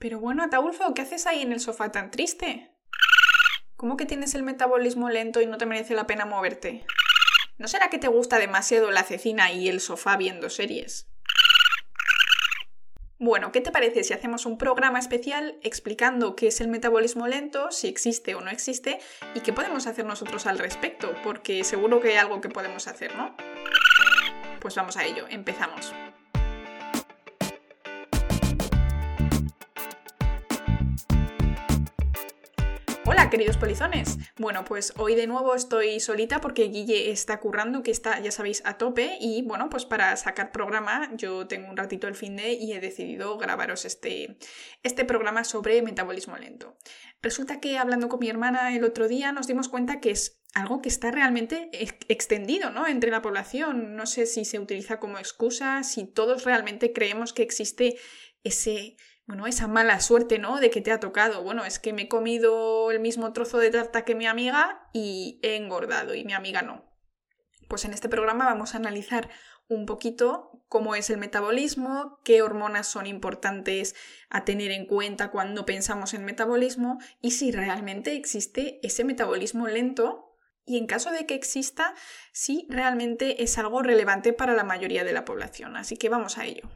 Pero bueno, Ataulfo, ¿qué haces ahí en el sofá tan triste? ¿Cómo que tienes el metabolismo lento y no te merece la pena moverte? ¿No será que te gusta demasiado la cecina y el sofá viendo series? Bueno, ¿qué te parece si hacemos un programa especial explicando qué es el metabolismo lento, si existe o no existe y qué podemos hacer nosotros al respecto? Porque seguro que hay algo que podemos hacer, ¿no? Pues vamos a ello, empezamos. Queridos polizones. Bueno, pues hoy de nuevo estoy solita porque Guille está currando, que está, ya sabéis, a tope. Y bueno, pues para sacar programa, yo tengo un ratito el fin de y he decidido grabaros este, este programa sobre metabolismo lento. Resulta que hablando con mi hermana el otro día nos dimos cuenta que es algo que está realmente extendido ¿no? entre la población. No sé si se utiliza como excusa, si todos realmente creemos que existe ese bueno, esa mala suerte, ¿no? De que te ha tocado. Bueno, es que me he comido el mismo trozo de tarta que mi amiga y he engordado y mi amiga no. Pues en este programa vamos a analizar un poquito cómo es el metabolismo, qué hormonas son importantes a tener en cuenta cuando pensamos en metabolismo y si realmente existe ese metabolismo lento y en caso de que exista, si realmente es algo relevante para la mayoría de la población. Así que vamos a ello.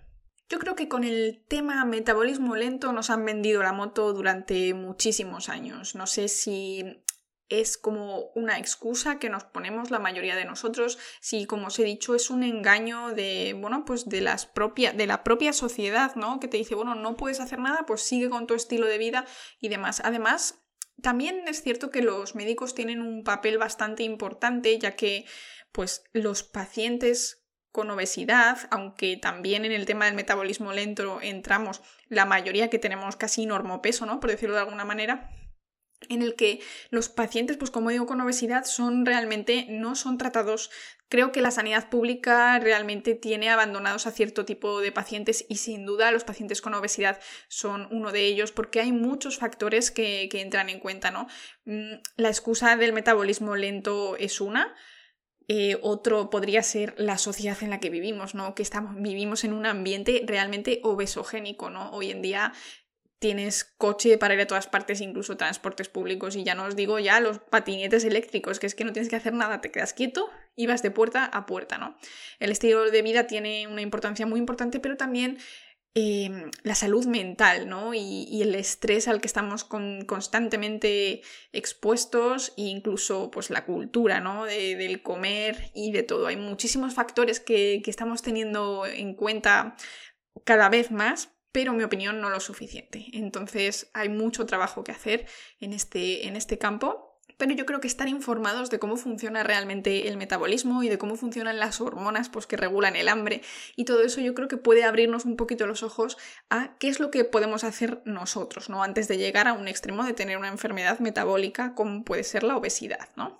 Yo creo que con el tema metabolismo lento nos han vendido la moto durante muchísimos años. No sé si es como una excusa que nos ponemos la mayoría de nosotros, si como os he dicho es un engaño de, bueno, pues de las de la propia sociedad, ¿no? Que te dice, bueno, no puedes hacer nada, pues sigue con tu estilo de vida y demás. Además, también es cierto que los médicos tienen un papel bastante importante, ya que pues los pacientes con obesidad, aunque también en el tema del metabolismo lento entramos la mayoría que tenemos casi normopeso, ¿no? Por decirlo de alguna manera, en el que los pacientes, pues como digo, con obesidad son realmente, no son tratados. Creo que la sanidad pública realmente tiene abandonados a cierto tipo de pacientes y sin duda los pacientes con obesidad son uno de ellos porque hay muchos factores que, que entran en cuenta, ¿no? Mm, la excusa del metabolismo lento es una, eh, otro podría ser la sociedad en la que vivimos, ¿no? Que estamos, vivimos en un ambiente realmente obesogénico, ¿no? Hoy en día tienes coche para ir a todas partes, incluso transportes públicos, y ya no os digo ya los patinetes eléctricos, que es que no tienes que hacer nada, te quedas quieto y vas de puerta a puerta, ¿no? El estilo de vida tiene una importancia muy importante, pero también Em, la salud mental, ¿no? Y, el estrés al que estamos constantemente expuestos, e incluso pues la cultura, ¿no? del comer y de todo. Hay muchísimos factores que, que estamos teniendo en cuenta cada vez más, pero en mi opinión no lo suficiente. Entonces hay mucho trabajo que hacer en este, en este campo pero yo creo que estar informados de cómo funciona realmente el metabolismo y de cómo funcionan las hormonas pues, que regulan el hambre y todo eso yo creo que puede abrirnos un poquito los ojos a qué es lo que podemos hacer nosotros, ¿no? Antes de llegar a un extremo de tener una enfermedad metabólica como puede ser la obesidad, ¿no?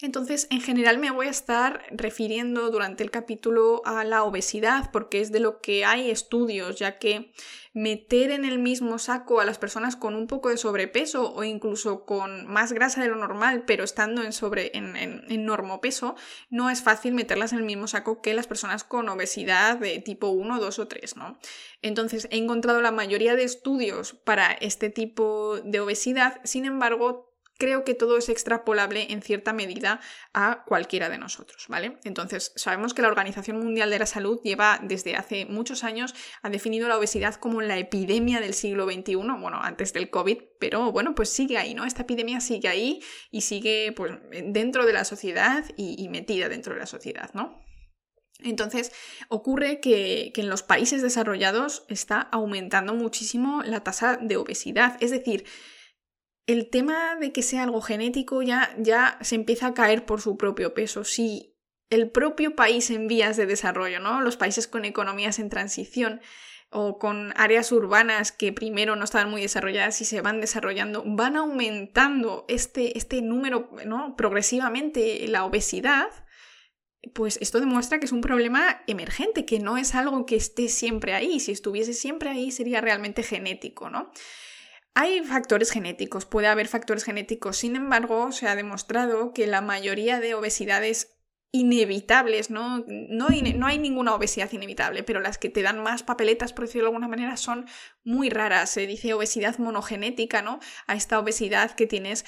Entonces, en general me voy a estar refiriendo durante el capítulo a la obesidad porque es de lo que hay estudios, ya que meter en el mismo saco a las personas con un poco de sobrepeso o incluso con más grasa de lo normal, pero estando en, sobre, en, normopeso, no es fácil meterlas en el mismo saco que las personas con obesidad de tipo 1, 2 o 3, ¿no? Entonces, he encontrado la mayoría de estudios para este tipo de obesidad, sin embargo, creo que todo es extrapolable en cierta medida a cualquiera de nosotros, ¿vale? Entonces, sabemos que la Organización Mundial de la Salud lleva desde hace muchos años, ha definido la obesidad como la epidemia del siglo XXI, bueno, antes del COVID, pero bueno, pues sigue ahí, ¿no? Esta epidemia sigue ahí y sigue pues dentro de la sociedad y, metida dentro de la sociedad, ¿no? Entonces, ocurre que, que, en los países desarrollados está aumentando muchísimo la tasa de obesidad. Es decir, el tema de que sea algo genético ya, ya se empieza a caer por su propio peso. Si el propio país en vías de desarrollo, ¿no? Los países con economías en transición o con áreas urbanas que primero no estaban muy desarrolladas y se van desarrollando, van aumentando este, este número, ¿no? Progresivamente la obesidad, pues esto demuestra que es un problema emergente, que no es algo que esté siempre ahí. Si estuviese siempre ahí sería realmente genético, ¿no? Hay factores genéticos, puede haber factores genéticos, sin embargo, se ha demostrado que la mayoría de obesidades inevitables, ¿no? No, no hay ninguna obesidad inevitable, pero las que te dan más papeletas, por decirlo de alguna manera, son muy raras. Se dice obesidad monogenética, ¿no? A esta obesidad que tienes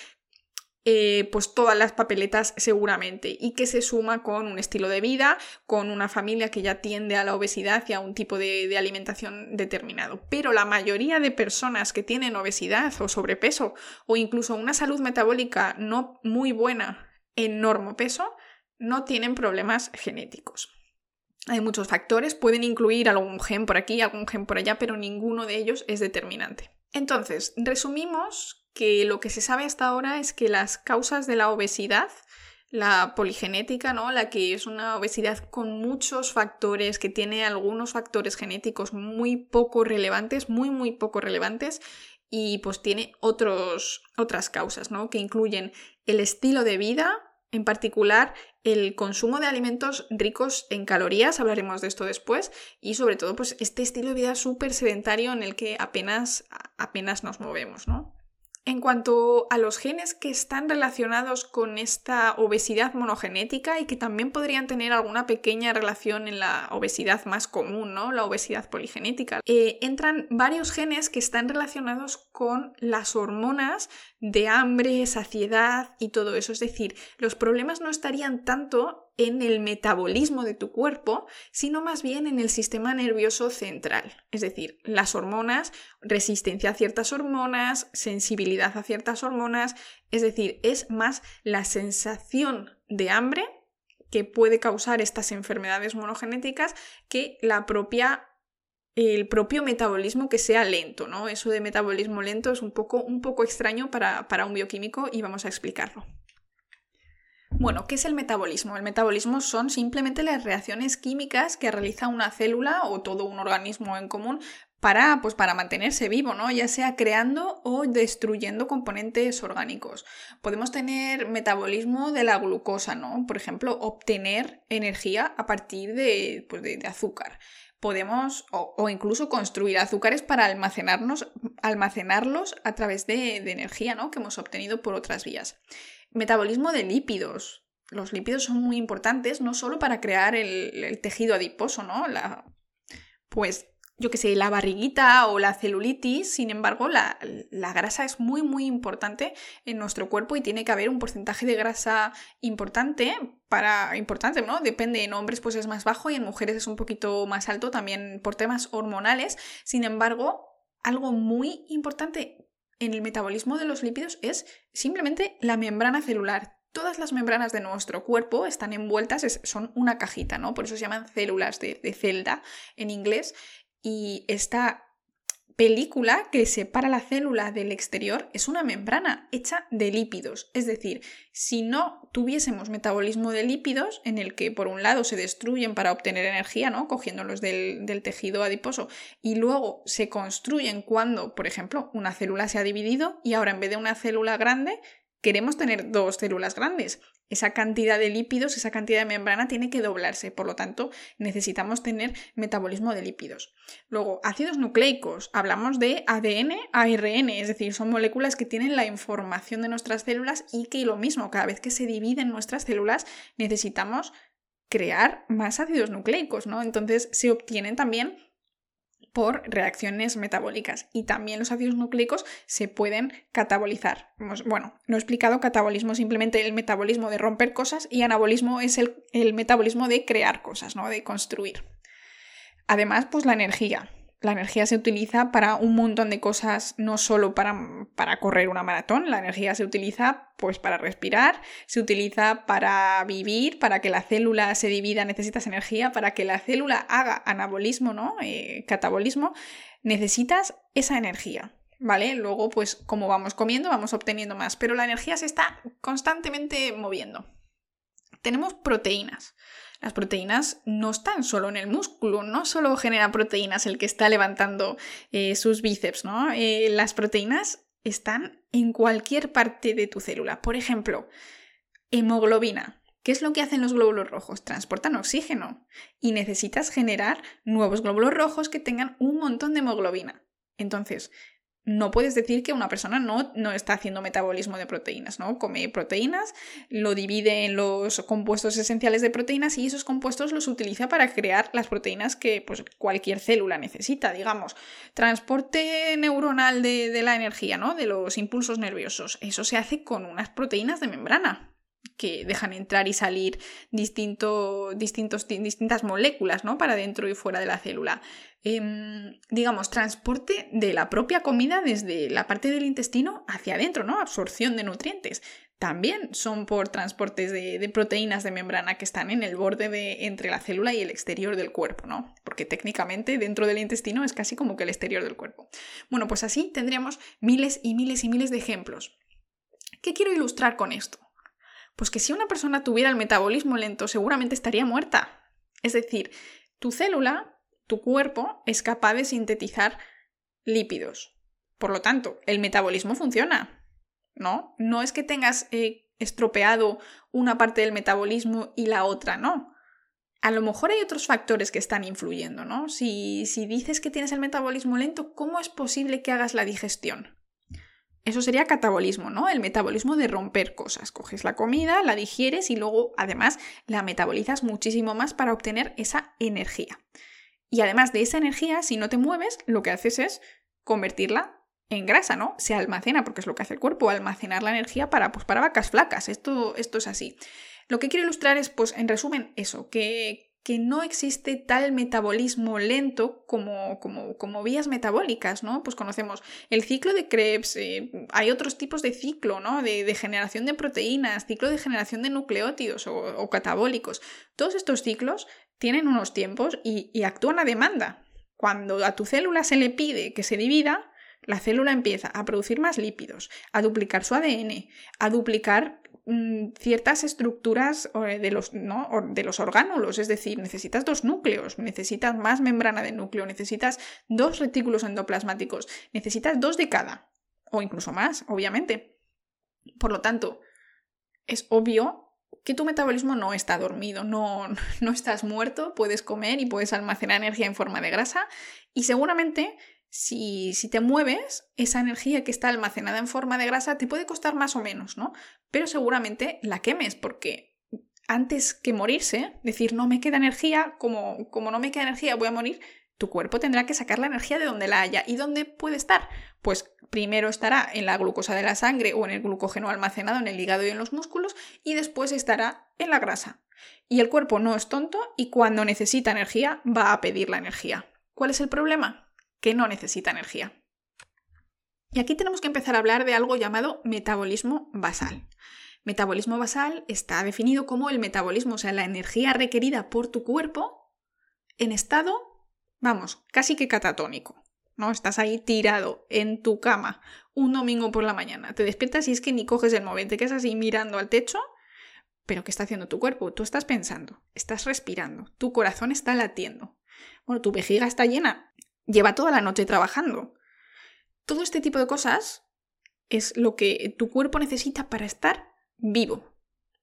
eh, pues todas las papeletas seguramente y que se suma con un estilo de vida, con una familia que ya tiende a la obesidad y a un tipo de, de, alimentación determinado. Pero la mayoría de personas que tienen obesidad o sobrepeso o incluso una salud metabólica no muy buena en normopeso no tienen problemas genéticos. Hay muchos factores, pueden incluir algún gen por aquí, algún gen por allá, pero ninguno de ellos es determinante. Entonces, resumimos que lo que se sabe hasta ahora es que las causas de la obesidad, la poligenética, ¿no? La que es una obesidad con muchos factores, que tiene algunos factores genéticos muy poco relevantes, muy muy poco relevantes, y pues tiene otros, otras causas, ¿no? Que incluyen el estilo de vida, en particular, el consumo de alimentos ricos en calorías, hablaremos de esto después, y sobre todo, pues este estilo de vida súper sedentario en el que apenas, apenas nos movemos, ¿no? En cuanto a los genes que están relacionados con esta obesidad monogenética y que también podrían tener alguna pequeña relación en la obesidad más común, ¿no? La obesidad poligenética, eh, entran varios genes que están relacionados con las hormonas de hambre, saciedad y todo eso. Es decir, los problemas no estarían tanto en el metabolismo de tu cuerpo, sino más bien en el sistema nervioso central. Es decir, las hormonas, resistencia a ciertas hormonas, sensibilidad a ciertas hormonas. Es decir, es más la sensación de hambre que puede causar estas enfermedades monogenéticas que la propia el propio metabolismo que sea lento, ¿no? Eso de metabolismo lento es un poco, un poco extraño para, para un bioquímico y vamos a explicarlo. Bueno, ¿qué es el metabolismo? El metabolismo son simplemente las reacciones químicas que realiza una célula o todo un organismo en común para, pues, para mantenerse vivo, ¿no? Ya sea creando o destruyendo componentes orgánicos. Podemos tener metabolismo de la glucosa, ¿no? Por ejemplo, obtener energía a partir de, pues, de, azúcar. Podemos, o, incluso construir azúcares para almacenarnos, almacenarlos a través de, de energía, ¿no? Que hemos obtenido por otras vías. Metabolismo de lípidos. Los lípidos son muy importantes no solo para crear el, tejido adiposo, ¿no? La, pues yo que sé, la barriguita o la celulitis, sin embargo, la, la, grasa es muy, muy importante en nuestro cuerpo y tiene que haber un porcentaje de grasa importante para, importante, ¿no? Depende, en hombres pues es más bajo y en mujeres es un poquito más alto también por temas hormonales. Sin embargo, algo muy importante en el metabolismo de los lípidos es simplemente la membrana celular. Todas las membranas de nuestro cuerpo están envueltas, son una cajita, ¿no? Por eso se llaman células de, celda en inglés. Y esta película que separa la célula del exterior es una membrana hecha de lípidos. Es decir, si no tuviésemos metabolismo de lípidos, en el que por un lado se destruyen para obtener energía, ¿no? cogiéndolos del, del tejido adiposo, y luego se construyen cuando, por ejemplo, una célula se ha dividido y ahora en vez de una célula grande, queremos tener dos células grandes esa cantidad de lípidos, esa cantidad de membrana tiene que doblarse, por lo tanto necesitamos tener metabolismo de lípidos. Luego, ácidos nucleicos, hablamos de ADN, ARN, es decir, son moléculas que tienen la información de nuestras células y que lo mismo, cada vez que se dividen nuestras células necesitamos crear más ácidos nucleicos, ¿no? Entonces se obtienen también por reacciones metabólicas y también los ácidos nucleicos se pueden catabolizar. Bueno, no he explicado catabolismo, simplemente el metabolismo de romper cosas y anabolismo es el, el metabolismo de crear cosas, ¿no? de construir. Además, pues la energía. La energía se utiliza para un montón de cosas, no solo para, para, correr una maratón, la energía se utiliza pues para respirar, se utiliza para vivir, para que la célula se divida necesitas energía, para que la célula haga anabolismo, ¿no? Eh, catabolismo, necesitas esa energía. ¿Vale? Luego, pues como vamos comiendo, vamos obteniendo más, pero la energía se está constantemente moviendo. Tenemos proteínas. Las proteínas no están solo en el músculo, no solo genera proteínas el que está levantando eh, sus bíceps, ¿no? Eh, las proteínas están en cualquier parte de tu célula. Por ejemplo, hemoglobina. ¿Qué es lo que hacen los glóbulos rojos? Transportan oxígeno y necesitas generar nuevos glóbulos rojos que tengan un montón de hemoglobina. Entonces, no puedes decir que una persona no, no, está haciendo metabolismo de proteínas, ¿no? Come proteínas, lo divide en los compuestos esenciales de proteínas y esos compuestos los utiliza para crear las proteínas que pues, cualquier célula necesita, digamos. Transporte neuronal de, de la energía, ¿no? De los impulsos nerviosos. Eso se hace con unas proteínas de membrana que dejan entrar y salir distintos, distintas moléculas ¿no? para dentro y fuera de la célula. Em, digamos, transporte de la propia comida desde la parte del intestino hacia adentro, ¿no? Absorción de nutrientes. También son por transportes de, proteínas de membrana que están en el borde de, entre la célula y el exterior del cuerpo, ¿no? Porque técnicamente dentro del intestino es casi como que el exterior del cuerpo. Bueno, pues así tendríamos miles y miles y miles de ejemplos. ¿Qué quiero ilustrar con esto? Pues que si una persona tuviera el metabolismo lento, seguramente estaría muerta. Es decir, tu célula tu cuerpo es capaz de sintetizar lípidos. Por lo tanto, el metabolismo funciona. ¿No? No es que tengas eh, estropeado una parte del metabolismo y la otra no. A lo mejor hay otros factores que están influyendo, ¿no? Si, si dices que tienes el metabolismo lento, ¿cómo es posible que hagas la digestión? Eso sería catabolismo, ¿no? El metabolismo de romper cosas. Coges la comida, la digieres y luego además la metabolizas muchísimo más para obtener esa energía. Y además de esa energía, si no te mueves, lo que haces es convertirla en grasa, ¿no? Se almacena, porque es lo que hace el cuerpo, almacenar la energía para, pues, para vacas flacas. Esto, esto es así. Lo que quiero ilustrar es, pues, en resumen, eso, que, que no existe tal metabolismo lento como, como, como, vías metabólicas, ¿no? Pues conocemos el ciclo de Krebs, eh, hay otros tipos de ciclo, ¿no? De, generación de proteínas, ciclo de generación de nucleótidos o, catabólicos. Todos estos ciclos tienen unos tiempos y, actúan a demanda. Cuando a tu célula se le pide que se divida, la célula empieza a producir más lípidos, a duplicar su ADN, a duplicar ciertas estructuras de los, de los orgánulos, es decir, necesitas dos núcleos, necesitas más membrana de núcleo, necesitas dos retículos endoplasmáticos, necesitas dos de cada, o incluso más, obviamente. Por lo tanto, es obvio que tu metabolismo no está dormido, no, no estás muerto, puedes comer y puedes almacenar energía en forma de grasa y seguramente si, si, te mueves, esa energía que está almacenada en forma de grasa te puede costar más o menos, ¿no? Pero seguramente la quemes porque antes que morirse, decir no me queda energía, como, como no me queda energía voy a morir, tu cuerpo tendrá que sacar la energía de donde la haya. ¿Y dónde puede estar? Pues primero estará en la glucosa de la sangre o en el glucógeno almacenado en el hígado y en los músculos y después estará en la grasa. Y el cuerpo no es tonto y cuando necesita energía va a pedir la energía. ¿Cuál es el problema? Que no necesita energía. Y aquí tenemos que empezar a hablar de algo llamado metabolismo basal. Metabolismo basal está definido como el metabolismo, o sea, la energía requerida por tu cuerpo en estado vamos, casi que catatónico. ¿no? Estás ahí tirado en tu cama un domingo por la mañana. Te despiertas y es que ni coges el móvil, te quedas así mirando al techo. Pero ¿qué está haciendo tu cuerpo? Tú estás pensando, estás respirando, tu corazón está latiendo. Bueno, tu vejiga está llena, lleva toda la noche trabajando. Todo este tipo de cosas es lo que tu cuerpo necesita para estar vivo,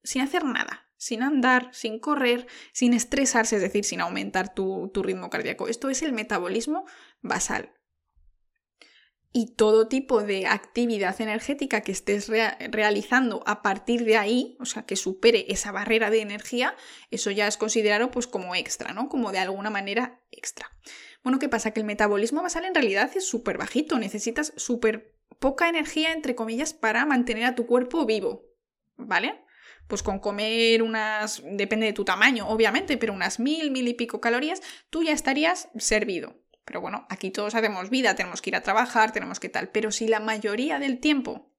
sin hacer nada sin andar, sin correr, sin estresarse, es decir, sin aumentar tu, ritmo cardíaco. Esto es el metabolismo basal. Y todo tipo de actividad energética que estés realizando a partir de ahí, o sea, que supere esa barrera de energía, eso ya es considerado pues como extra, ¿no? Como de alguna manera extra. Bueno, ¿qué pasa? Que el metabolismo basal en realidad es súper bajito, necesitas súper poca energía, entre comillas, para mantener a tu cuerpo vivo, ¿vale? pues con comer unas, depende de tu tamaño, obviamente, pero unas mil, mil y pico calorías, tú ya estarías servido. Pero bueno, aquí todos hacemos vida, tenemos que ir a trabajar, tenemos que tal. Pero si la mayoría del tiempo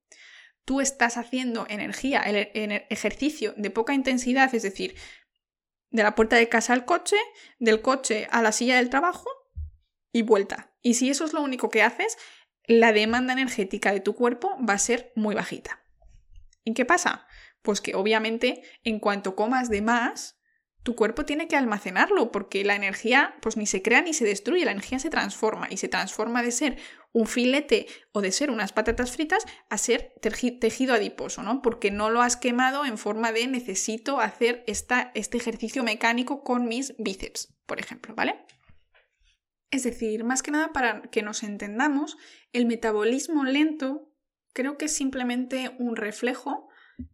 tú estás haciendo energía, en ejercicio de poca intensidad, es decir, de la puerta de casa al coche, del coche a la silla del trabajo y vuelta. Y si eso es lo único que haces, la demanda energética de tu cuerpo va a ser muy bajita. ¿Y qué pasa? Pues que obviamente en cuanto comas de más, tu cuerpo tiene que almacenarlo porque la energía pues ni se crea ni se destruye, la energía se transforma y se transforma de ser un filete o de ser unas patatas fritas a ser tejido adiposo, ¿no? Porque no lo has quemado en forma de necesito hacer esta, este ejercicio mecánico con mis bíceps, por ejemplo, ¿vale? Es decir, más que nada para que nos entendamos, el metabolismo lento creo que es simplemente un reflejo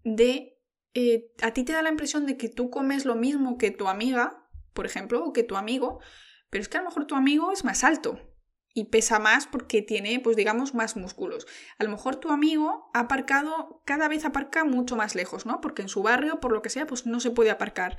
de... Eh, a ti te da la impresión de que tú comes lo mismo que tu amiga, por ejemplo, o que tu amigo, pero es que a lo mejor tu amigo es más alto y pesa más porque tiene, pues digamos, más músculos. A lo mejor tu amigo ha aparcado, cada vez aparca mucho más lejos, ¿no? Porque en su barrio, por lo que sea, pues no se puede aparcar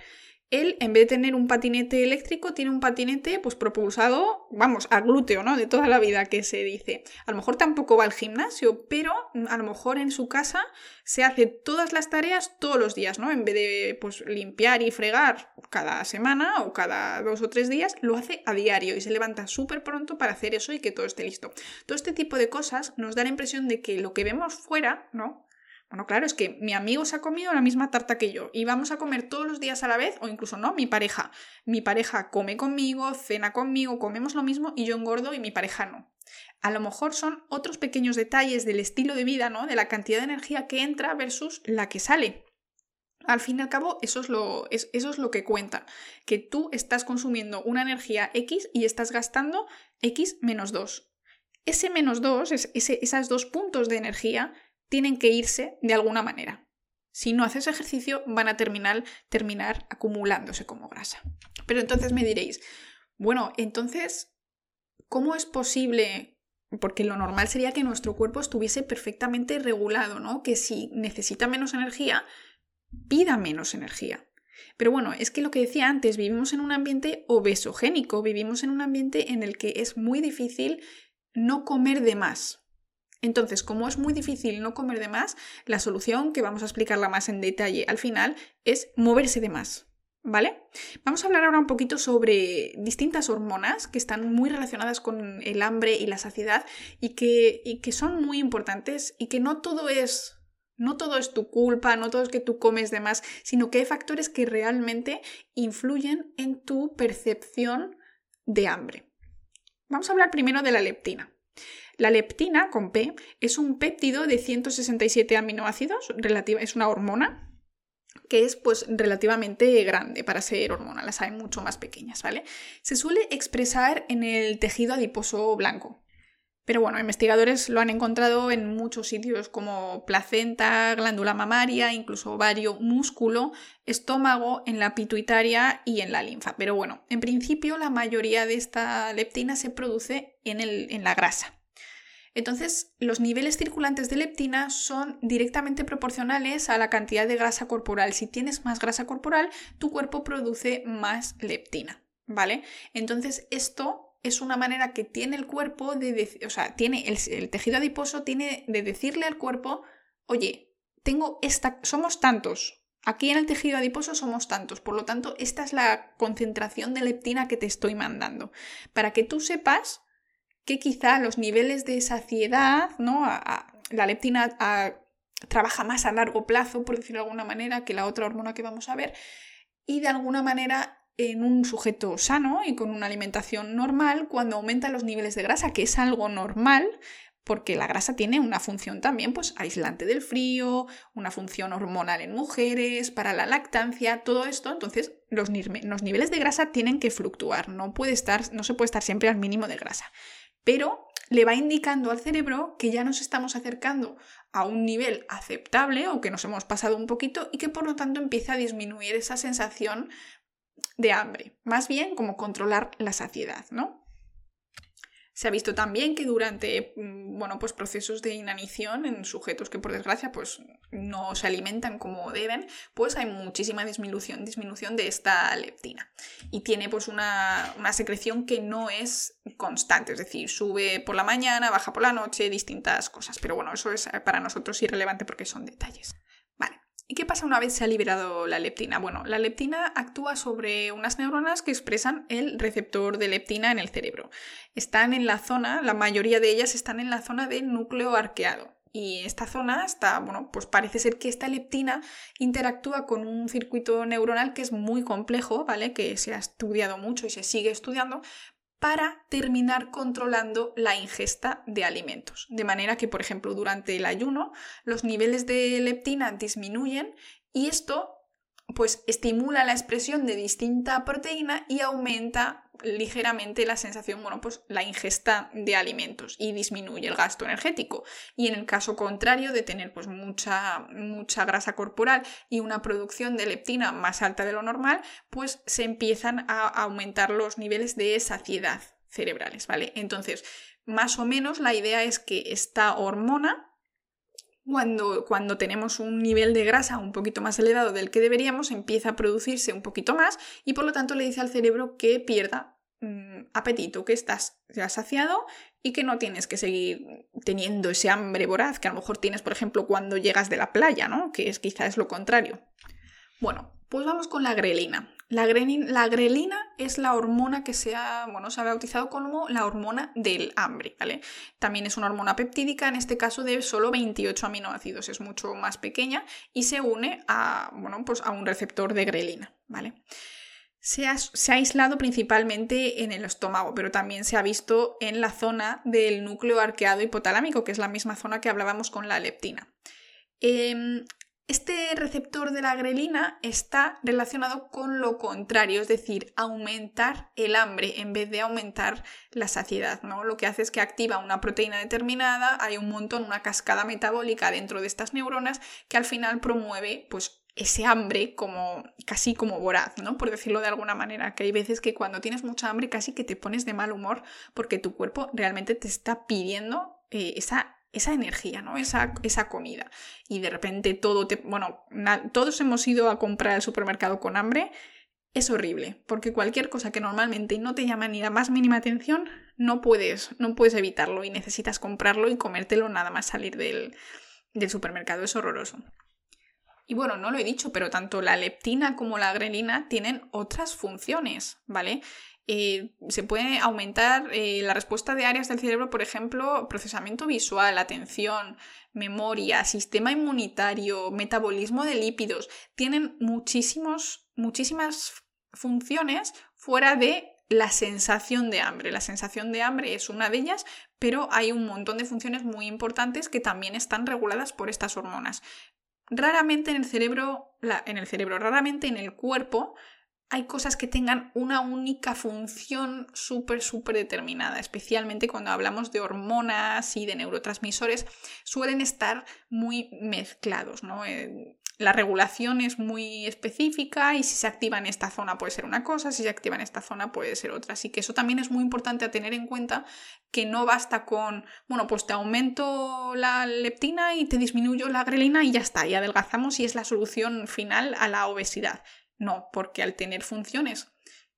él, en vez de tener un patinete eléctrico, tiene un patinete pues propulsado, vamos, a glúteo, ¿no? De toda la vida que se dice. A lo mejor tampoco va al gimnasio, pero a lo mejor en su casa se hace todas las tareas todos los días, ¿no? En vez de pues limpiar y fregar cada semana o cada dos o tres días, lo hace a diario y se levanta súper pronto para hacer eso y que todo esté listo. Todo este tipo de cosas nos da la impresión de que lo que vemos fuera, ¿no? Bueno, claro, es que mi amigo se ha comido la misma tarta que yo y vamos a comer todos los días a la vez o incluso no, mi pareja. Mi pareja come conmigo, cena conmigo, comemos lo mismo y yo engordo y mi pareja no. A lo mejor son otros pequeños detalles del estilo de vida, ¿no? De la cantidad de energía que entra versus la que sale. Al fin y al cabo, eso es, lo, eso es lo que cuenta, que tú estás consumiendo una energía X y estás gastando X menos 2. Ese menos 2, ese, esos dos puntos de energía, tienen que irse de alguna manera. Si no haces ejercicio, van a terminar, terminar acumulándose como grasa. Pero entonces me diréis, bueno, entonces, ¿cómo es posible? Porque lo normal sería que nuestro cuerpo estuviese perfectamente regulado, ¿no? Que si necesita menos energía, pida menos energía. Pero bueno, es que lo que decía antes, vivimos en un ambiente obesogénico, vivimos en un ambiente en el que es muy difícil no comer de más. Entonces, como es muy difícil no comer de más, la solución, que vamos a explicarla más en detalle al final, es moverse de más. ¿Vale? Vamos a hablar ahora un poquito sobre distintas hormonas que están muy relacionadas con el hambre y la saciedad y que, que son muy importantes y que no todo es no todo es tu culpa, no todo es que tú comes de más, sino que hay factores que realmente influyen en tu percepción de hambre. Vamos a hablar primero de la leptina. La leptina, con P, es un péptido de 167 aminoácidos, es una hormona que es pues relativamente grande para ser hormona, las hay mucho más pequeñas, ¿vale? Se suele expresar en el tejido adiposo blanco. Pero bueno, investigadores lo han encontrado en muchos sitios como placenta, glándula mamaria, incluso ovario, músculo, estómago, en la pituitaria y en la linfa. Pero bueno, en principio la mayoría de esta leptina se produce en, en la grasa. Entonces, los niveles circulantes de leptina son directamente proporcionales a la cantidad de grasa corporal. Si tienes más grasa corporal, tu cuerpo produce más leptina, ¿vale? Entonces, esto es una manera que tiene el cuerpo de, o sea, tiene el, tejido adiposo tiene de decirle al cuerpo, oye, tengo esta, somos tantos, Aquí en el tejido adiposo somos tantos, por lo tanto, esta es la concentración de leptina que te estoy mandando. Para que tú sepas que quizá los niveles de saciedad, ¿no? la leptina trabaja más a largo plazo, por decirlo de alguna manera, que la otra hormona que vamos a ver, y de alguna manera en un sujeto sano y con una alimentación normal, cuando aumentan los niveles de grasa, que es algo normal, porque la grasa tiene una función también pues aislante del frío, una función hormonal en mujeres, para la lactancia, todo esto, entonces los, los niveles de grasa tienen que fluctuar, no, puede estar, no se puede estar siempre al mínimo de grasa pero le va indicando al cerebro que ya nos estamos acercando a un nivel aceptable o que nos hemos pasado un poquito y que por lo tanto empieza a disminuir esa sensación de hambre, más bien como controlar la saciedad, ¿no? Se ha visto también que durante mm, bueno, pues procesos de inanición en sujetos que por desgracia pues, no se alimentan como deben, pues hay muchísima disminución, disminución de esta leptina. Y tiene pues una, una secreción que no es constante, es decir, sube por la mañana, baja por la noche, distintas cosas. Pero bueno, eso es para nosotros irrelevante porque son detalles. ¿Y qué pasa una vez se ha liberado la leptina? Bueno, la leptina actúa sobre unas neuronas que expresan el receptor de leptina en el cerebro. Están en la zona, la mayoría de ellas están en la zona del núcleo arqueado. Y esta zona está, bueno, pues parece ser que esta leptina interactúa con un circuito neuronal que es muy complejo, ¿vale? Que se ha estudiado mucho y se sigue estudiando, para terminar controlando la ingesta de alimentos. De manera que, por ejemplo, durante el ayuno los niveles de leptina disminuyen y esto pues estimula la expresión de distinta proteína y aumenta ligeramente la sensación, bueno, pues la ingesta de alimentos y disminuye el gasto energético. Y en el caso contrario de tener pues mucha, mucha grasa corporal y una producción de leptina más alta de lo normal, pues se empiezan a aumentar los niveles de saciedad cerebrales, ¿vale? Entonces, más o menos la idea es que esta hormona cuando, cuando, tenemos un nivel de grasa un poquito más elevado del que deberíamos, empieza a producirse un poquito más y por lo tanto le dice al cerebro que pierda mm, apetito, que estás ya saciado y que no tienes que seguir teniendo ese hambre voraz que a lo mejor tienes, por ejemplo, cuando llegas de la playa, ¿no? Que es quizás lo contrario. Bueno, pues vamos con la grelina. La, grelina es la hormona que se ha, bueno, se ha bautizado como la hormona del hambre, ¿vale? También es una hormona peptídica, en este caso de solo 28 aminoácidos, es mucho más pequeña y se une a, bueno, pues a un receptor de grelina, ¿vale? Se ha, se ha, aislado principalmente en el estómago, pero también se ha visto en la zona del núcleo arqueado hipotalámico, que es la misma zona que hablábamos con la leptina. Eh, este receptor de la grelina está relacionado con lo contrario, es decir, aumentar el hambre en vez de aumentar la saciedad, ¿no? Lo que hace es que activa una proteína determinada, hay un montón, una cascada metabólica dentro de estas neuronas que al final promueve pues ese hambre como casi como voraz, ¿no? Por decirlo de alguna manera, que hay veces que cuando tienes mucha hambre casi que te pones de mal humor porque tu cuerpo realmente te está pidiendo eh, esa esa energía, ¿no? Esa, esa comida. Y de repente todo te... Bueno, todos hemos ido a comprar al supermercado con hambre. Es horrible, porque cualquier cosa que normalmente no te llama ni la más mínima atención, no puedes, no puedes evitarlo y necesitas comprarlo y comértelo nada más salir del, del supermercado. Es horroroso. Y bueno, no lo he dicho, pero tanto la leptina como la grelina tienen otras funciones, ¿vale? Eh, se puede aumentar eh, la respuesta de áreas del cerebro, por ejemplo, procesamiento visual, atención, memoria, sistema inmunitario, metabolismo de lípidos. Tienen muchísimos, muchísimas funciones fuera de la sensación de hambre. La sensación de hambre es una de ellas, pero hay un montón de funciones muy importantes que también están reguladas por estas hormonas. Raramente en el cerebro, en el cerebro, raramente en el cuerpo hay cosas que tengan una única función súper, súper determinada, especialmente cuando hablamos de hormonas y de neurotransmisores, suelen estar muy mezclados, ¿no? Eh, la regulación es muy específica y si se activa en esta zona puede ser una cosa, si se activa en esta zona puede ser otra. Así que eso también es muy importante a tener en cuenta que no basta con, bueno, pues te aumento la leptina y te disminuyo la grelina y ya está, y adelgazamos y es la solución final a la obesidad. No, porque al tener funciones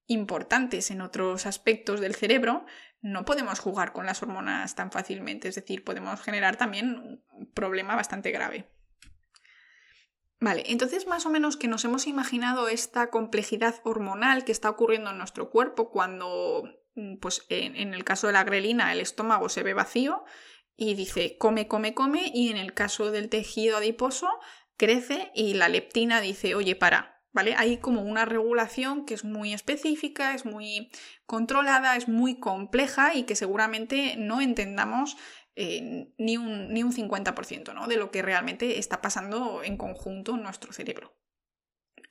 importantes en otros aspectos del cerebro, no podemos jugar con las hormonas tan fácilmente, es decir, podemos generar también un problema bastante grave. Vale, entonces más o menos que nos hemos imaginado esta complejidad hormonal que está ocurriendo en nuestro cuerpo cuando, mm, pues en, en el caso de la grelina, el estómago se ve vacío y dice come, come, come, y en el caso del tejido adiposo crece y la leptina dice, oye, para, ¿vale? Hay como una regulación que es muy específica, es muy controlada, es muy compleja y que seguramente no entendamos eh, ni, un, ni, un, 50% ¿no? de lo que realmente está pasando en conjunto en nuestro cerebro.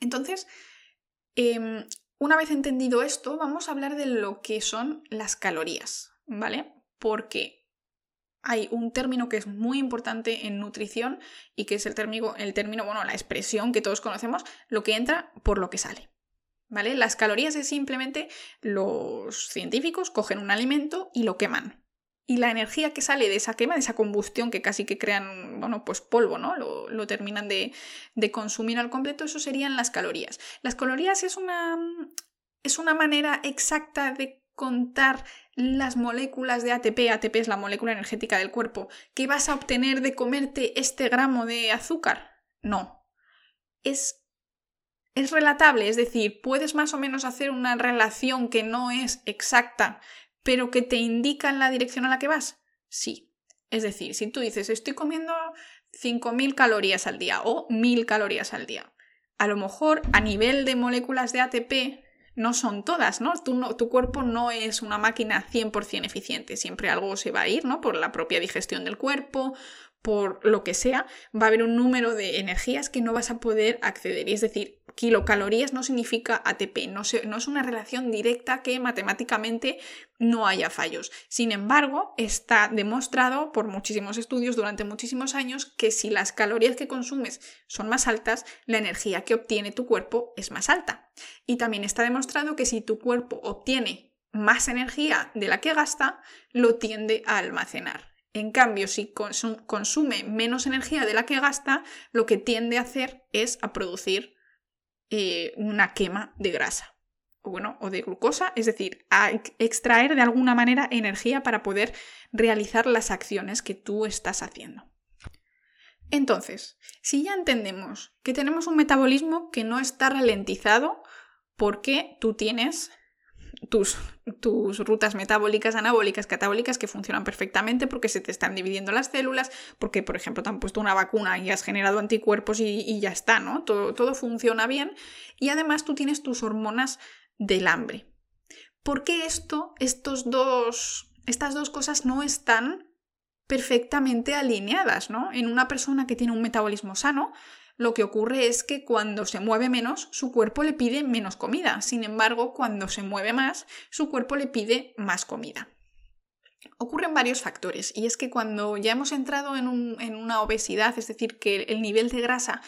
Entonces, em, una vez entendido esto, vamos a hablar de lo que son las calorías, ¿vale? Porque hay un término que es muy importante en nutrición y que es el término, el término, bueno, la expresión que todos conocemos, lo que entra por lo que sale. ¿Vale? Las calorías es simplemente los científicos cogen un alimento y lo queman. Y la energía que sale de esa quema, de esa combustión que casi que crean, bueno, pues polvo, ¿no? Lo, terminan de, de, consumir al completo, eso serían las calorías. Las calorías es una, es una manera exacta de contar las moléculas de ATP, ATP es la molécula energética del cuerpo, que vas a obtener de comerte este gramo de azúcar. No. Es, es relatable, es decir, puedes más o menos hacer una relación que no es exacta, pero que te indica en la dirección a la que vas. Sí. Es decir, si tú dices, estoy comiendo 5.000 calorías al día o 1.000 calorías al día, a lo mejor a nivel de moléculas de ATP no son todas, ¿no? Tu, tu cuerpo no es una máquina 100% eficiente, siempre algo se va a ir, ¿no? Por la propia digestión del cuerpo, por lo que sea, va a haber un número de energías que no vas a poder acceder. Y es decir, kilocalorías no significa ATP, no, no, es una relación directa que matemáticamente no haya fallos. Sin embargo, está demostrado por muchísimos estudios durante muchísimos años que si las calorías que consumes son más altas, la energía que obtiene tu cuerpo es más alta. Y también está demostrado que si tu cuerpo obtiene más energía de la que gasta, lo tiende a almacenar. En cambio, si consume menos energía de la que gasta, lo que tiende a hacer es a producir eh, una quema de grasa o, bueno, o de glucosa, es decir, extraer de alguna manera energía para poder realizar las acciones que tú estás haciendo. Entonces, si ya entendemos que tenemos un metabolismo que no está ralentizado porque tú tienes tus, tus, rutas metabólicas, anabólicas, catabólicas que funcionan perfectamente porque se te están dividiendo las células, porque, por ejemplo, te han puesto una vacuna y has generado anticuerpos y, ya está, ¿no? Todo, todo funciona bien. Y además tú tienes tus hormonas del hambre. ¿Por qué esto, estos dos, estas dos cosas no están perfectamente alineadas, ¿no? En una persona que tiene un metabolismo sano, lo que ocurre es que cuando se mueve menos, su cuerpo le pide menos comida. Sin embargo, cuando se mueve más, su cuerpo le pide más comida. Ocurren varios factores y es que cuando ya hemos entrado en, en una obesidad, es decir, que el nivel de grasa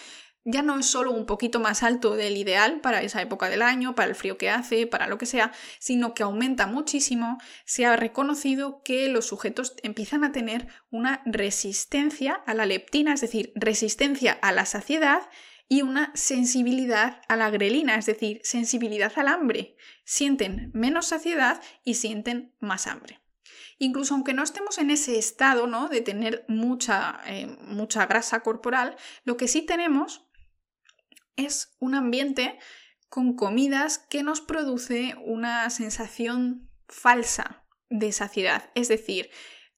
ya no es solo un poquito más alto del ideal para esa época del año, para el frío que hace, para lo que sea, sino que aumenta muchísimo, se ha reconocido que los sujetos empiezan a tener una resistencia a la leptina, es decir, resistencia a la saciedad y una sensibilidad a la grelina, es decir, sensibilidad al hambre. Sienten menos saciedad y sienten más hambre. Incluso aunque no estemos en ese estado ¿no? de tener mucha, eh, mucha grasa corporal, lo que sí tenemos es un ambiente con comidas que nos produce una sensación falsa de saciedad. Es decir,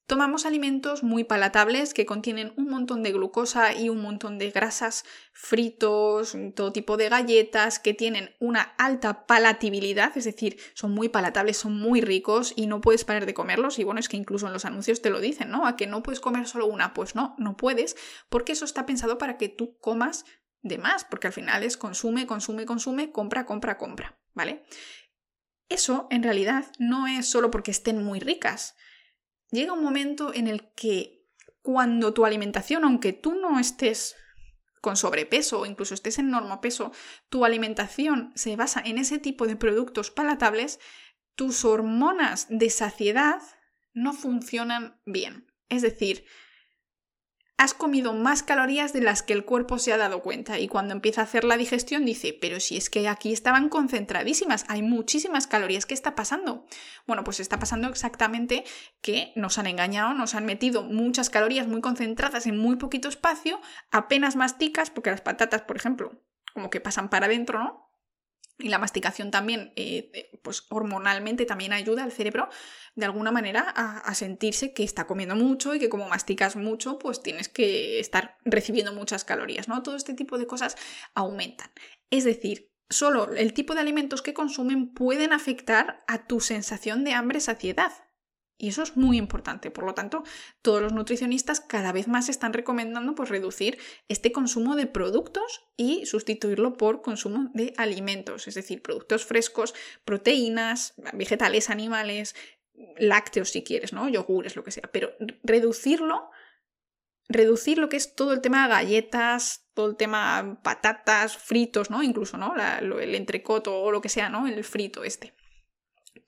tomamos alimentos muy palatables que contienen un montón de glucosa y un montón de grasas, fritos, todo tipo de galletas que tienen una alta palatibilidad, es decir, son muy palatables, son muy ricos y no puedes parar de comerlos. Y bueno, es que incluso en los anuncios te lo dicen, ¿no? A que no puedes comer solo una, pues no, no puedes, porque eso está pensado para que tú comas de más, porque al final es consume, consume, consume, compra, compra, compra, ¿vale? Eso en realidad no es solo porque estén muy ricas. Llega un momento en el que cuando tu alimentación, aunque tú no estés con sobrepeso o incluso estés en peso, tu alimentación se basa en ese tipo de productos palatables, tus hormonas de saciedad no funcionan bien. Es decir, has comido más calorías de las que el cuerpo se ha dado cuenta y cuando empieza a hacer la digestión dice, pero si es que aquí estaban concentradísimas, hay muchísimas calorías, ¿qué está pasando? Bueno, pues está pasando exactamente que nos han engañado, nos han metido muchas calorías muy concentradas en muy poquito espacio, apenas masticas, porque las patatas, por ejemplo, como que pasan para adentro, ¿no? Y la masticación también, eh, pues hormonalmente también ayuda al cerebro de alguna manera a, sentirse que está comiendo mucho y que como masticas mucho, pues tienes que estar recibiendo muchas calorías, ¿no? Todo este tipo de cosas aumentan. Es decir, solo el tipo de alimentos que consumen pueden afectar a tu sensación de hambre-saciedad. Y eso es muy importante. Por lo tanto, todos los nutricionistas cada vez más están recomendando pues, reducir este consumo de productos y sustituirlo por consumo de alimentos, es decir, productos frescos, proteínas, vegetales, animales, lácteos si quieres, ¿no? Yogures, lo que sea. Pero reducirlo, reducir lo que es todo el tema galletas, todo el tema patatas, fritos, ¿no? Incluso, ¿no? el entrecoto o lo que sea, ¿no? El frito este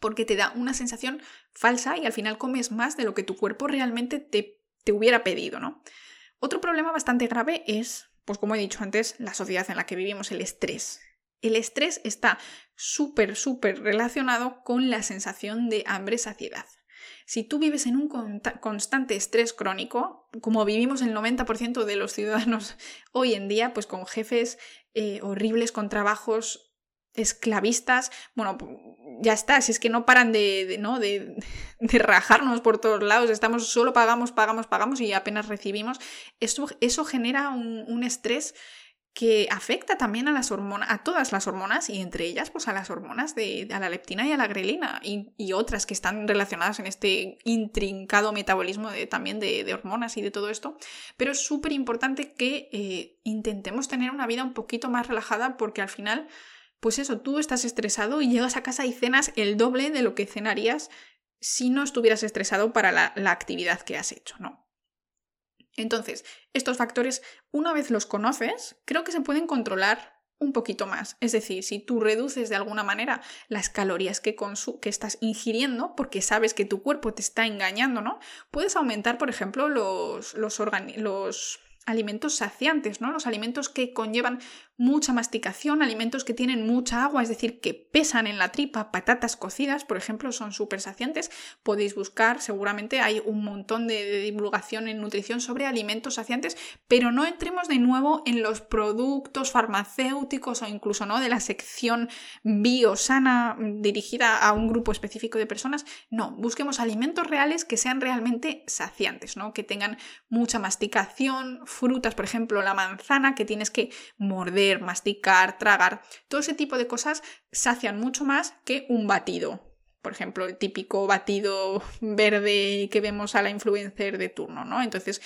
porque te da una sensación falsa y al final comes más de lo que tu cuerpo realmente te, te hubiera pedido, ¿no? Otro problema bastante grave es, pues como he dicho antes, la sociedad en la que vivimos, el estrés. El estrés está súper, súper relacionado con la sensación de hambre-saciedad. Si tú vives en un constante estrés crónico, como vivimos el 90% de los ciudadanos hoy en día, pues con jefes eh, horribles, con trabajos esclavistas, bueno, ya está, si es que no paran de, ¿no? de, rajarnos por todos lados, estamos, solo pagamos, pagamos, pagamos y apenas recibimos, eso, eso genera un, estrés que afecta también a las hormonas, a todas las hormonas y entre ellas pues a las hormonas de, a la leptina y a la grelina y, otras que están relacionadas en este intrincado metabolismo de, también de, hormonas y de todo esto. Pero es súper importante que eh, intentemos tener una vida un poquito más relajada porque al final, pues eso, tú estás estresado y llegas a casa y cenas el doble de lo que cenarías si no estuvieras estresado para la, la actividad que has hecho, ¿no? Entonces, estos factores, una vez los conoces, creo que se pueden controlar un poquito más. Es decir, si tú reduces de alguna manera las calorías que, que estás ingiriendo, porque sabes que tu cuerpo te está engañando, ¿no? Puedes aumentar, por ejemplo, los, los, los alimentos saciantes, ¿no? Los alimentos que conllevan mucha masticación, alimentos que tienen mucha agua, es decir, que pesan en la tripa, patatas cocidas, por ejemplo, son súper saciantes. Podéis buscar, seguramente hay un montón de, divulgación en nutrición sobre alimentos saciantes, pero no entremos de nuevo en los productos farmacéuticos o incluso no de la sección biosana dirigida a un grupo específico de personas. No, busquemos alimentos reales que sean realmente saciantes, ¿no? Que tengan mucha masticación, frutas, por ejemplo, la manzana que tienes que morder masticar, tragar, todo ese tipo de cosas sacian mucho más que un batido. Por ejemplo, el típico batido verde que vemos a la influencer de turno, ¿no? Entonces,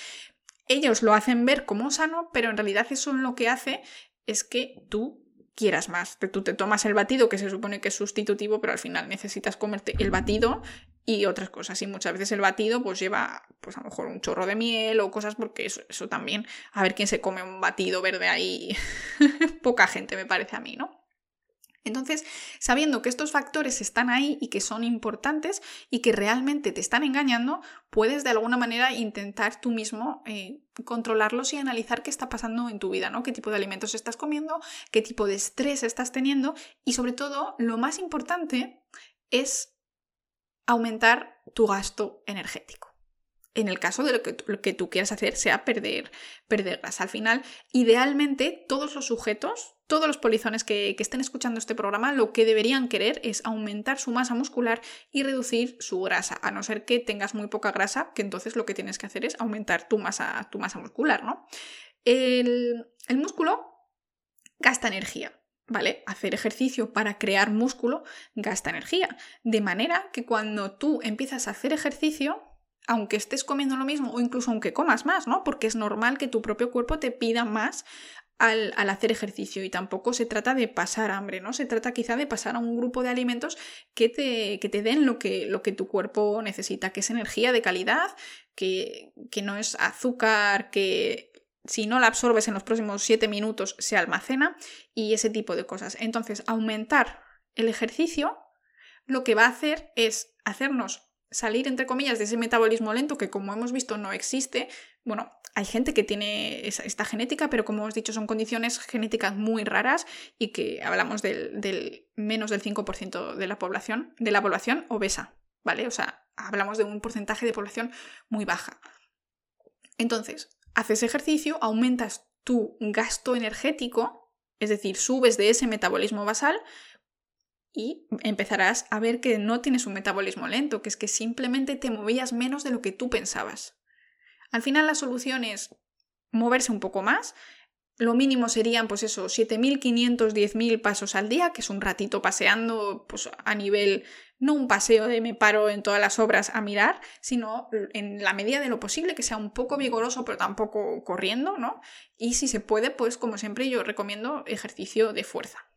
ellos lo hacen ver como sano, pero en realidad eso lo que hace es que tú quieras más. Tú te tomas el batido, que se supone que es sustitutivo, pero al final necesitas comerte el batido y otras cosas. Y muchas veces el batido pues lleva, pues a lo mejor un chorro de miel o cosas, porque eso, eso también, a ver quién se come un batido verde ahí. Poca gente me parece a mí, ¿no? Entonces, sabiendo que estos factores están ahí y que son importantes y que realmente te están engañando, puedes de alguna manera intentar tú mismo eh, controlarlos y analizar qué está pasando en tu vida, ¿no? Qué tipo de alimentos estás comiendo, qué tipo de estrés estás teniendo y sobre todo, lo más importante es aumentar tu gasto energético en el caso de lo que, lo que, tú quieras hacer sea perder, perder grasa. Al final, idealmente, todos los sujetos todos los polizones que, estén escuchando este programa lo que deberían querer es aumentar su masa muscular y reducir su grasa, a no ser que tengas muy poca grasa, que entonces lo que tienes que hacer es aumentar tu masa, tu masa muscular, ¿no? El, el músculo gasta energía. ¿Vale? Hacer ejercicio para crear músculo gasta energía. De manera que cuando tú empiezas a hacer ejercicio, aunque estés comiendo lo mismo o incluso aunque comas más, ¿no? Porque es normal que tu propio cuerpo te pida más al, hacer ejercicio y tampoco se trata de pasar hambre, ¿no? Se trata quizá de pasar a un grupo de alimentos que te, que te den lo que, lo que tu cuerpo necesita, que es energía de calidad, que, que no es azúcar, que si no la absorbes en los próximos 7 minutos se almacena y ese tipo de cosas. Entonces, aumentar el ejercicio lo que va a hacer es hacernos salir, entre comillas, de ese metabolismo lento que como hemos visto no existe. Bueno, hay gente que tiene esta genética, pero como os he dicho, son condiciones genéticas muy raras y que hablamos del, menos del 5% de la población, de la población obesa, ¿vale? O sea, hablamos de un porcentaje de población muy baja. Entonces, haces ejercicio, aumentas tu gasto energético, es decir, subes de ese metabolismo basal y empezarás a ver que no tienes un metabolismo lento, que es que simplemente te movías menos de lo que tú pensabas. Al final la solución es moverse un poco más. Lo mínimo serían, pues eso, 7.500, 10.000 pasos al día, que es un ratito paseando, pues a nivel, no un paseo de me paro en todas las obras a mirar, sino en la medida de lo posible, que sea un poco vigoroso, pero tampoco corriendo, ¿no? Y si se puede, pues como siempre yo recomiendo ejercicio de fuerza.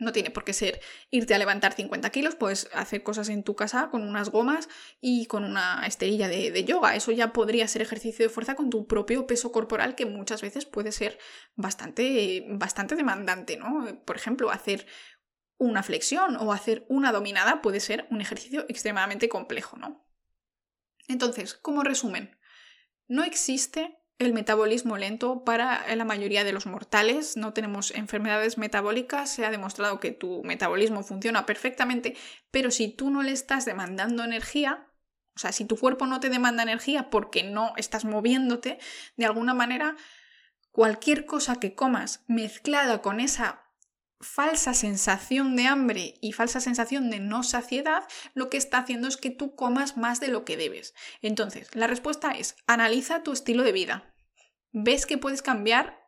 No tiene por qué ser irte a levantar 50 kilos, puedes hacer cosas en tu casa con unas gomas y con una esterilla de, yoga. Eso ya podría ser ejercicio de fuerza con tu propio peso corporal, que muchas veces puede ser bastante, bastante demandante, ¿no? Por ejemplo, hacer una flexión o hacer una dominada puede ser un ejercicio extremadamente complejo, ¿no? Entonces, como resumen, no existe el metabolismo lento para la mayoría de los mortales. No tenemos enfermedades metabólicas, se ha demostrado que tu metabolismo funciona perfectamente, pero si tú no le estás demandando energía, o sea, si tu cuerpo no te demanda energía porque no estás moviéndote, de alguna manera, cualquier cosa que comas mezclada con esa falsa sensación de hambre y falsa sensación de no saciedad, lo que está haciendo es que tú comas más de lo que debes. Entonces, la respuesta es, analiza tu estilo de vida. ¿Ves que puedes cambiar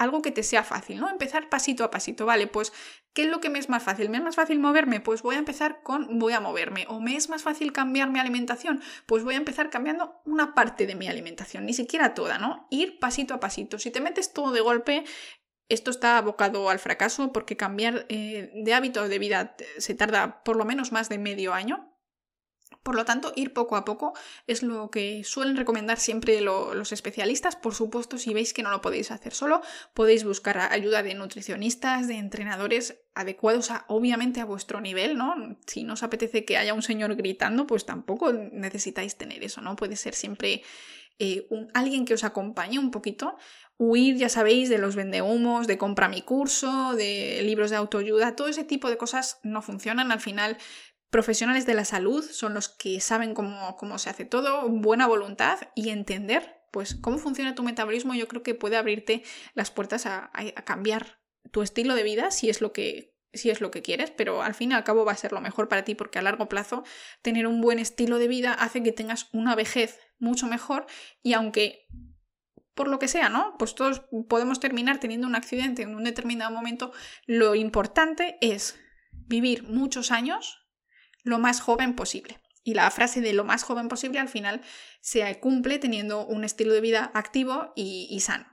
algo que te sea fácil, ¿no? Empezar pasito a pasito, vale, pues, ¿qué es lo que me es más fácil? ¿Me es más fácil moverme? Pues voy a empezar con voy a moverme. ¿O me es más fácil cambiar mi alimentación? Pues voy a empezar cambiando una parte de mi alimentación, ni siquiera toda, ¿no? Ir pasito a pasito. Si te metes todo de golpe, esto está abocado al fracaso porque cambiar eh, de hábito de vida se tarda por lo menos más de medio año. Por lo tanto, ir poco a poco es lo que suelen recomendar siempre los especialistas. Por supuesto, si veis que no lo podéis hacer solo, podéis buscar ayuda de nutricionistas, de entrenadores adecuados a, obviamente a vuestro nivel, ¿no? Si no os apetece que haya un señor gritando, pues tampoco necesitáis tener eso, ¿no? Puede ser siempre eh, alguien que os acompañe un poquito. Huir, ya sabéis, de los vendehumos, de compra mi curso, de libros de autoayuda, todo ese tipo de cosas no funcionan. Al final Profesionales de la salud son los que saben cómo, cómo se hace todo, buena voluntad y entender pues cómo funciona tu metabolismo yo creo que puede abrirte las puertas a, cambiar tu estilo de vida si es lo que si es lo que quieres, pero al fin y al cabo va a ser lo mejor para ti porque a largo plazo tener un buen estilo de vida hace que tengas una vejez mucho mejor y aunque por lo que sea, ¿no? Pues todos podemos terminar teniendo un accidente en un determinado momento, lo importante es vivir muchos años lo más joven posible. Y la frase de lo más joven posible al final se cumple teniendo un estilo de vida activo y, sano.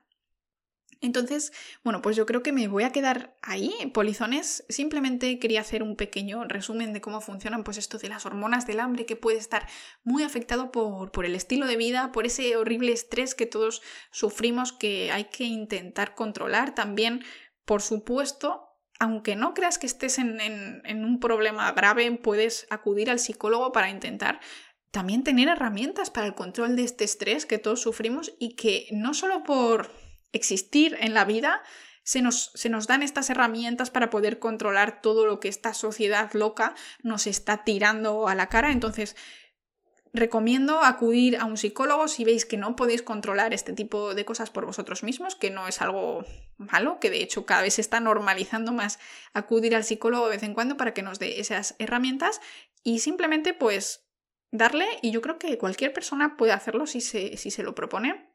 Entonces, bueno, pues yo creo que me voy a quedar ahí, polizones. Simplemente quería hacer un pequeño resumen de cómo funcionan pues esto de las hormonas del hambre que puede estar muy afectado por, por el estilo de vida, por ese horrible estrés que todos sufrimos que hay que intentar controlar. También, por supuesto, aunque no creas que estés en, un problema grave, puedes acudir al psicólogo para intentar también tener herramientas para el control de este estrés que todos sufrimos y que no solo por existir en la vida se nos, se nos, dan estas herramientas para poder controlar todo lo que esta sociedad loca nos está tirando a la cara. Entonces, recomiendo acudir a un psicólogo si veis que no podéis controlar este tipo de cosas por vosotros mismos, que no es algo malo, que de hecho cada vez se está normalizando más acudir al psicólogo de vez en cuando para que nos dé esas herramientas. Y simplemente pues darle, y yo creo que cualquier persona puede hacerlo si se, si se lo propone,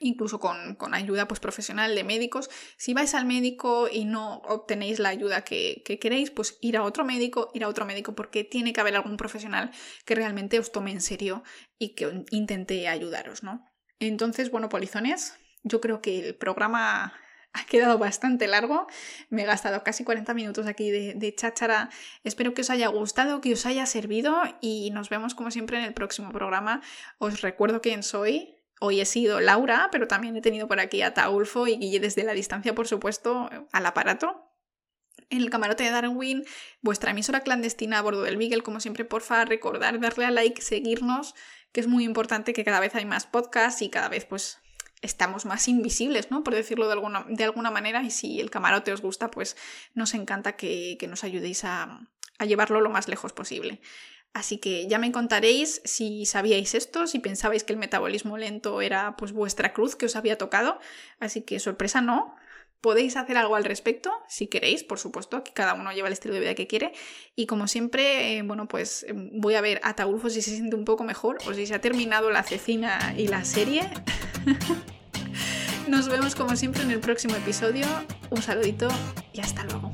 incluso con, ayuda pues, profesional de médicos. Si vais al médico y no obtenéis la ayuda que, queréis, pues ir a otro médico, ir a otro médico, porque tiene que haber algún profesional que realmente os tome en serio y que intente ayudaros, ¿no? Entonces, bueno, polizones, yo creo que el programa ha quedado bastante largo. Me he gastado casi 40 minutos aquí de, de cháchara. Espero que os haya gustado, que os haya servido y nos vemos como siempre en el próximo programa. Os recuerdo quién soy. Hoy he sido Laura, pero también he tenido por aquí a Taulfo y Guille desde la distancia, por supuesto, al aparato. En el camarote de Darwin, vuestra emisora clandestina a bordo del Beagle, como siempre, porfa, recordar darle a like, seguirnos, que es muy importante que cada vez hay más podcasts y cada vez pues estamos más invisibles, ¿no? Por decirlo de alguna, de alguna manera. Y si el camarote os gusta, pues nos encanta que, nos ayudéis a, a llevarlo lo más lejos posible. Así que ya me contaréis si sabíais esto, si pensabais que el metabolismo lento era pues vuestra cruz que os había tocado. Así que sorpresa no. Podéis hacer algo al respecto, si queréis, por supuesto, que cada uno lleva el estilo de vida que quiere. Y como siempre, eh, bueno, pues em, voy a ver a Taulfo si se siente un poco mejor o si se ha terminado la cecina y la serie. Nos vemos como siempre en el próximo episodio. Un saludito y hasta luego.